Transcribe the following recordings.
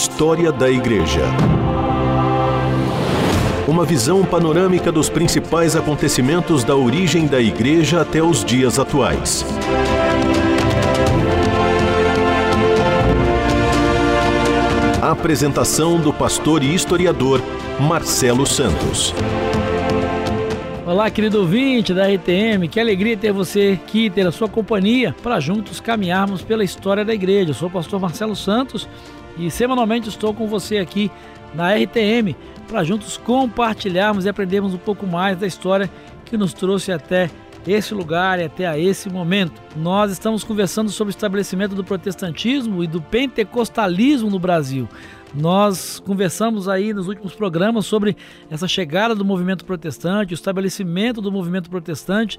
História da Igreja. Uma visão panorâmica dos principais acontecimentos da origem da Igreja até os dias atuais. Apresentação do pastor e historiador Marcelo Santos. Olá, querido ouvinte da RTM, que alegria ter você aqui, ter a sua companhia para juntos caminharmos pela história da igreja. Eu sou o pastor Marcelo Santos e semanalmente estou com você aqui na RTM para juntos compartilharmos e aprendermos um pouco mais da história que nos trouxe até esse lugar e até a esse momento. Nós estamos conversando sobre o estabelecimento do protestantismo e do pentecostalismo no Brasil. Nós conversamos aí nos últimos programas sobre essa chegada do movimento protestante, o estabelecimento do movimento protestante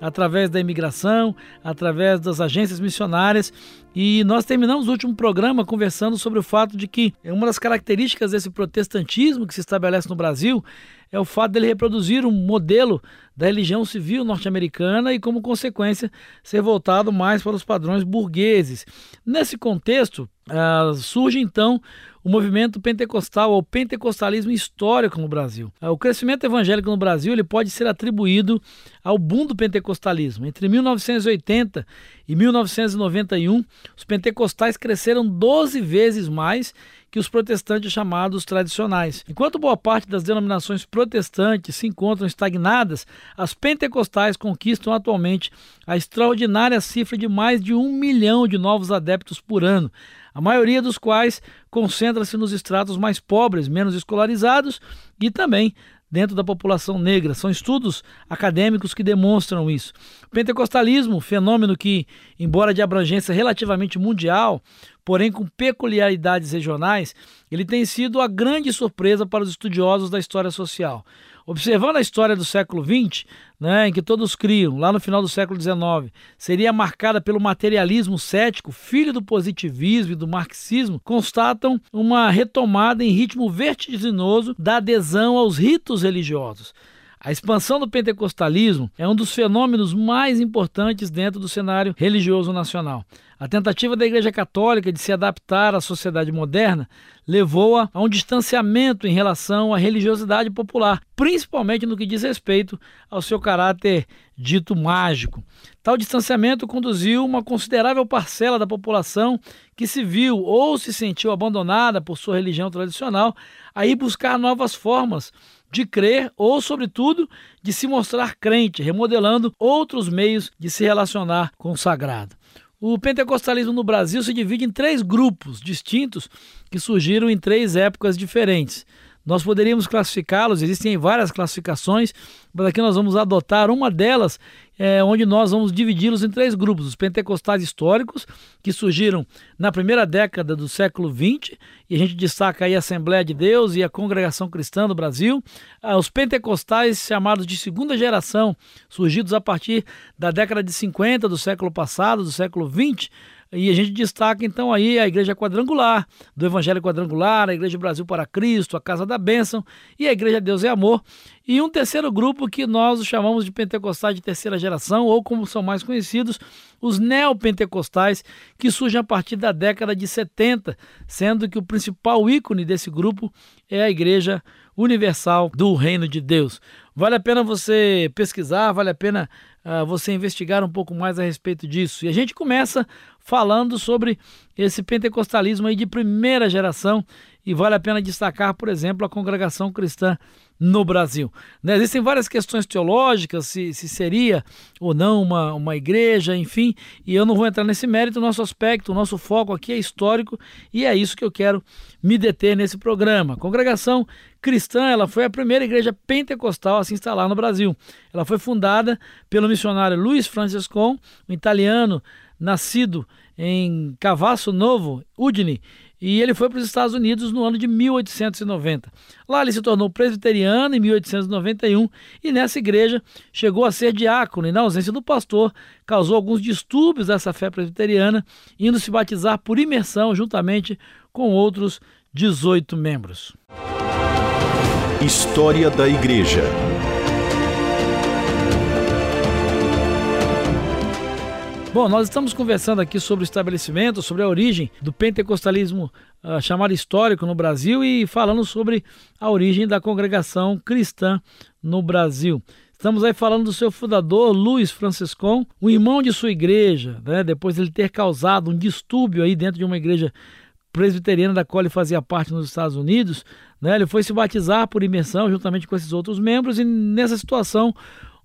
através da imigração, através das agências missionárias. E nós terminamos o último programa conversando sobre o fato de que uma das características desse protestantismo que se estabelece no Brasil é o fato dele reproduzir um modelo da religião civil norte-americana e, como consequência, ser voltado mais para os padrões burgueses. Nesse contexto, uh, surge então o movimento pentecostal ou pentecostalismo histórico no Brasil. Uh, o crescimento evangélico no Brasil ele pode ser atribuído ao boom do pentecostalismo. Entre 1980 e 1991, os pentecostais cresceram 12 vezes mais que os protestantes chamados tradicionais. Enquanto boa parte das denominações protestantes se encontram estagnadas, as pentecostais conquistam atualmente a extraordinária cifra de mais de um milhão de novos adeptos por ano, a maioria dos quais concentra-se nos estratos mais pobres, menos escolarizados e também dentro da população negra. São estudos acadêmicos que demonstram isso. O pentecostalismo, fenômeno que, embora de abrangência relativamente mundial, porém com peculiaridades regionais, ele tem sido a grande surpresa para os estudiosos da história social. Observando a história do século XX, né, em que todos criam, lá no final do século XIX, seria marcada pelo materialismo cético, filho do positivismo e do marxismo, constatam uma retomada em ritmo vertiginoso da adesão aos ritos religiosos. A expansão do pentecostalismo é um dos fenômenos mais importantes dentro do cenário religioso nacional. A tentativa da Igreja Católica de se adaptar à sociedade moderna levou-a a um distanciamento em relação à religiosidade popular, principalmente no que diz respeito ao seu caráter dito mágico. Tal distanciamento conduziu uma considerável parcela da população que se viu ou se sentiu abandonada por sua religião tradicional a ir buscar novas formas de crer ou, sobretudo, de se mostrar crente, remodelando outros meios de se relacionar com o sagrado. O pentecostalismo no Brasil se divide em três grupos distintos que surgiram em três épocas diferentes. Nós poderíamos classificá-los, existem várias classificações, mas aqui nós vamos adotar uma delas, é, onde nós vamos dividi-los em três grupos: os pentecostais históricos, que surgiram na primeira década do século XX, e a gente destaca aí a Assembleia de Deus e a Congregação Cristã do Brasil, ah, os pentecostais chamados de segunda geração, surgidos a partir da década de 50 do século passado, do século XX, e a gente destaca então aí a Igreja Quadrangular, do Evangelho Quadrangular, a Igreja Brasil para Cristo, a Casa da Bênção e a Igreja Deus e Amor. E um terceiro grupo que nós chamamos de pentecostais de terceira geração, ou como são mais conhecidos, os neopentecostais, que surgem a partir da década de 70, sendo que o principal ícone desse grupo é a Igreja Universal do Reino de Deus. Vale a pena você pesquisar, vale a pena uh, você investigar um pouco mais a respeito disso. E a gente começa falando sobre esse pentecostalismo aí de primeira geração e vale a pena destacar, por exemplo, a congregação cristã no Brasil. Né? Existem várias questões teológicas, se, se seria ou não uma, uma igreja, enfim, e eu não vou entrar nesse mérito, o nosso aspecto, o nosso foco aqui é histórico e é isso que eu quero me deter nesse programa. A congregação cristã, ela foi a primeira igreja pentecostal a se instalar no Brasil. Ela foi fundada pelo missionário Luiz Franciscon, um italiano nascido em Cavasso Novo, Udine, e ele foi para os Estados Unidos no ano de 1890. Lá ele se tornou presbiteriano em 1891 e nessa igreja chegou a ser diácono e, na ausência do pastor, causou alguns distúrbios dessa fé presbiteriana, indo se batizar por imersão juntamente com outros 18 membros. História da Igreja. Bom, nós estamos conversando aqui sobre o estabelecimento, sobre a origem do pentecostalismo uh, chamado histórico no Brasil e falando sobre a origem da congregação cristã no Brasil. Estamos aí falando do seu fundador, Luiz Franciscon, um irmão de sua igreja, né, depois de ele ter causado um distúrbio aí dentro de uma igreja presbiteriana da qual ele fazia parte nos Estados Unidos, né, ele foi se batizar por imersão juntamente com esses outros membros e nessa situação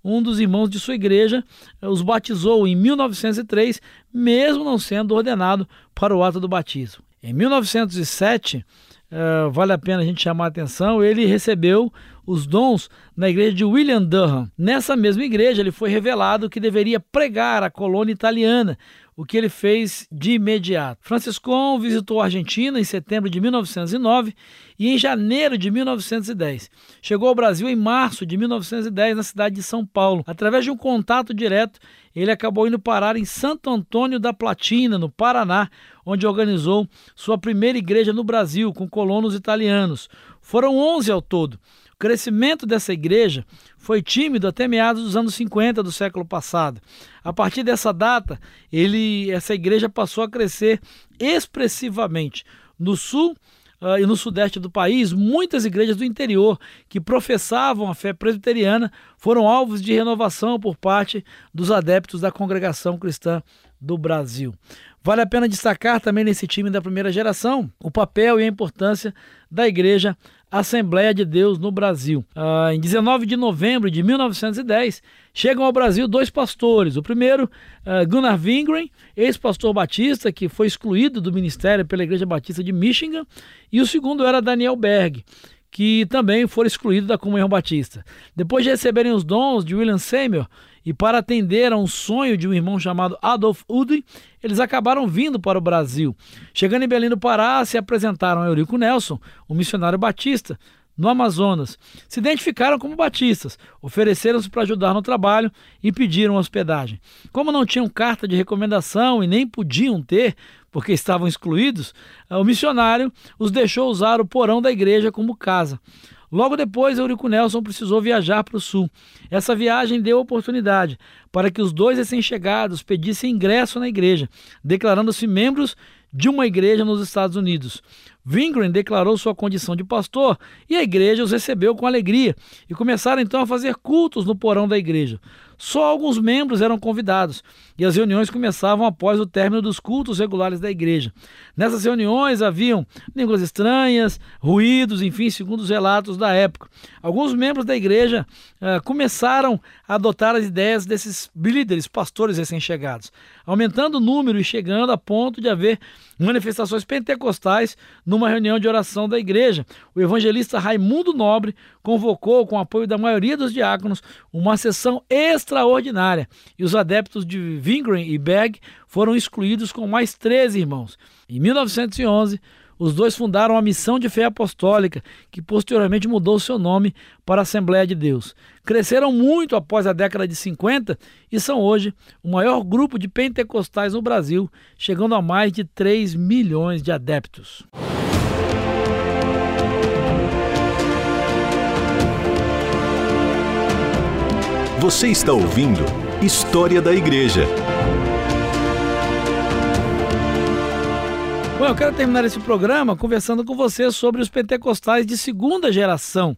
um dos irmãos de sua igreja eh, os batizou em 1903, mesmo não sendo ordenado para o ato do batismo. Em 1907, eh, vale a pena a gente chamar a atenção, ele recebeu os dons na igreja de William Durham. Nessa mesma igreja, ele foi revelado que deveria pregar a colônia italiana, o que ele fez de imediato. Franciscon visitou a Argentina em setembro de 1909 e em janeiro de 1910. Chegou ao Brasil em março de 1910 na cidade de São Paulo. Através de um contato direto, ele acabou indo parar em Santo Antônio da Platina, no Paraná, onde organizou sua primeira igreja no Brasil com colonos italianos. Foram 11 ao todo crescimento dessa igreja foi tímido até meados dos anos 50 do século passado. A partir dessa data, ele, essa igreja passou a crescer expressivamente. No sul uh, e no sudeste do país, muitas igrejas do interior que professavam a fé presbiteriana foram alvos de renovação por parte dos adeptos da congregação cristã do Brasil. Vale a pena destacar também nesse time da primeira geração o papel e a importância da igreja Assembleia de Deus no Brasil. Ah, em 19 de novembro de 1910, chegam ao Brasil dois pastores. O primeiro, ah, Gunnar Wingren, ex-pastor batista, que foi excluído do ministério pela Igreja Batista de Michigan, e o segundo era Daniel Berg, que também foi excluído da comunhão batista. Depois de receberem os dons de William Seymour e para atender a um sonho de um irmão chamado Adolf Udi, eles acabaram vindo para o Brasil. Chegando em Belém do Pará, se apresentaram a Eurico Nelson, um missionário batista, no Amazonas. Se identificaram como batistas, ofereceram-se para ajudar no trabalho e pediram hospedagem. Como não tinham carta de recomendação e nem podiam ter, porque estavam excluídos, o missionário os deixou usar o porão da igreja como casa. Logo depois, Eurico Nelson precisou viajar para o sul. Essa viagem deu oportunidade para que os dois recém-chegados pedissem ingresso na igreja, declarando-se membros de uma igreja nos Estados Unidos. Wingren declarou sua condição de pastor e a igreja os recebeu com alegria e começaram então a fazer cultos no porão da igreja. Só alguns membros eram convidados e as reuniões começavam após o término dos cultos regulares da igreja. Nessas reuniões haviam línguas estranhas, ruídos, enfim, segundo os relatos da época. Alguns membros da igreja uh, começaram a adotar as ideias desses líderes, pastores recém-chegados, aumentando o número e chegando a ponto de haver manifestações pentecostais numa reunião de oração da igreja. O evangelista Raimundo Nobre convocou, com o apoio da maioria dos diáconos, uma sessão extraordinária e os adeptos de Wingren e Berg foram excluídos com mais 13 irmãos. Em 1911, os dois fundaram a Missão de Fé Apostólica, que posteriormente mudou seu nome para Assembleia de Deus. Cresceram muito após a década de 50 e são hoje o maior grupo de pentecostais no Brasil, chegando a mais de 3 milhões de adeptos. Você está ouvindo História da Igreja. Bom, eu quero terminar esse programa conversando com você sobre os pentecostais de segunda geração.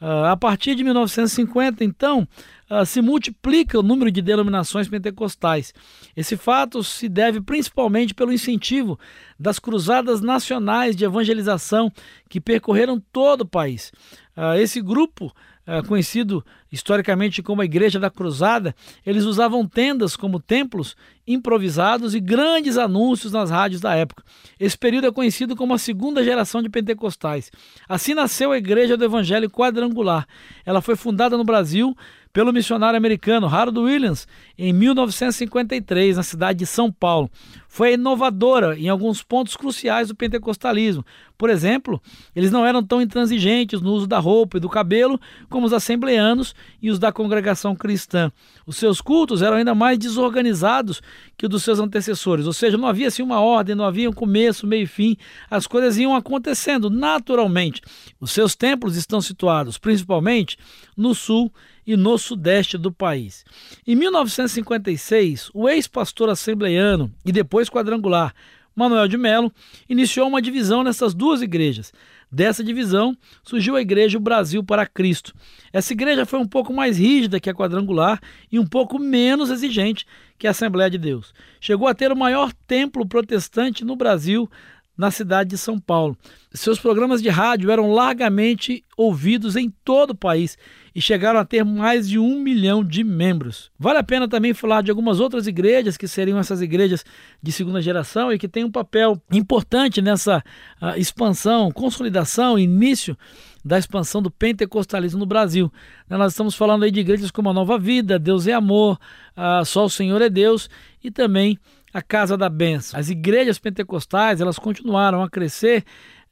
Uh, a partir de 1950, então, uh, se multiplica o número de denominações pentecostais. Esse fato se deve principalmente pelo incentivo das cruzadas nacionais de evangelização que percorreram todo o país. Uh, esse grupo é, conhecido historicamente como a Igreja da Cruzada, eles usavam tendas como templos improvisados e grandes anúncios nas rádios da época. Esse período é conhecido como a segunda geração de pentecostais. Assim nasceu a Igreja do Evangelho Quadrangular. Ela foi fundada no Brasil pelo missionário americano Harold Williams em 1953, na cidade de São Paulo. Foi inovadora em alguns pontos cruciais do pentecostalismo. Por exemplo, eles não eram tão intransigentes no uso da roupa e do cabelo como os assembleanos e os da congregação cristã. Os seus cultos eram ainda mais desorganizados que os dos seus antecessores, ou seja, não havia assim uma ordem, não havia um começo, meio e fim, as coisas iam acontecendo naturalmente. Os seus templos estão situados principalmente no sul e no sudeste do país. Em 1956, o ex-pastor assembleiano e depois quadrangular Manuel de Melo iniciou uma divisão nessas duas igrejas. Dessa divisão surgiu a Igreja Brasil para Cristo. Essa igreja foi um pouco mais rígida que a quadrangular e um pouco menos exigente que a Assembleia de Deus. Chegou a ter o maior templo protestante no Brasil na cidade de São Paulo. Seus programas de rádio eram largamente ouvidos em todo o país e chegaram a ter mais de um milhão de membros. Vale a pena também falar de algumas outras igrejas que seriam essas igrejas de segunda geração e que têm um papel importante nessa uh, expansão, consolidação, início da expansão do pentecostalismo no Brasil. Nós estamos falando aí de igrejas como a Nova Vida, Deus é Amor, uh, Só o Senhor é Deus e também a Casa da Bênção. As igrejas pentecostais elas continuaram a crescer,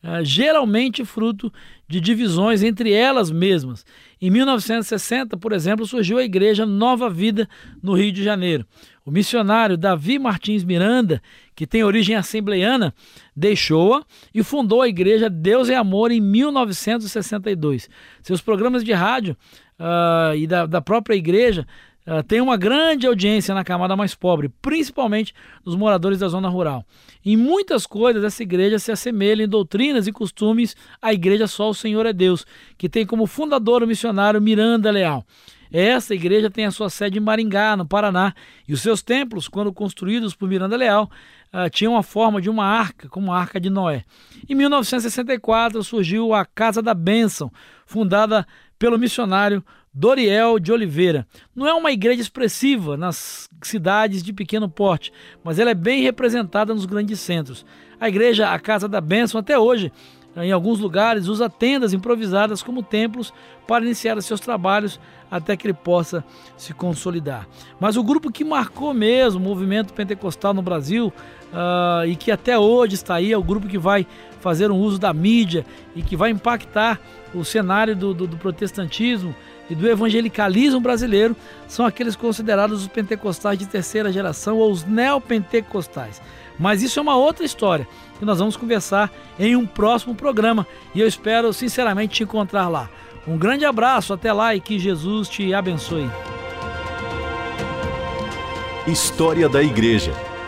uh, geralmente fruto de divisões entre elas mesmas. Em 1960, por exemplo, surgiu a Igreja Nova Vida no Rio de Janeiro. O missionário Davi Martins Miranda, que tem origem assembleiana, deixou-a e fundou a Igreja Deus é Amor em 1962. Seus programas de rádio uh, e da, da própria igreja tem uma grande audiência na camada mais pobre, principalmente dos moradores da zona rural. Em muitas coisas, essa igreja se assemelha em doutrinas e costumes à igreja Só o Senhor é Deus, que tem como fundador o missionário Miranda Leal. Essa igreja tem a sua sede em Maringá, no Paraná, e os seus templos, quando construídos por Miranda Leal, uh, tinham a forma de uma arca, como a Arca de Noé. Em 1964 surgiu a Casa da Bênção, fundada pelo missionário Doriel de Oliveira. Não é uma igreja expressiva nas cidades de pequeno porte, mas ela é bem representada nos grandes centros. A igreja, a Casa da Bênção, até hoje, em alguns lugares, usa tendas improvisadas como templos para iniciar seus trabalhos até que ele possa se consolidar. Mas o grupo que marcou mesmo o movimento pentecostal no Brasil uh, e que até hoje está aí, é o grupo que vai fazer um uso da mídia e que vai impactar o cenário do, do, do protestantismo e do evangelicalismo brasileiro são aqueles considerados os pentecostais de terceira geração ou os neopentecostais. Mas isso é uma outra história que nós vamos conversar em um próximo programa e eu espero sinceramente te encontrar lá. Um grande abraço, até lá e que Jesus te abençoe. História da Igreja.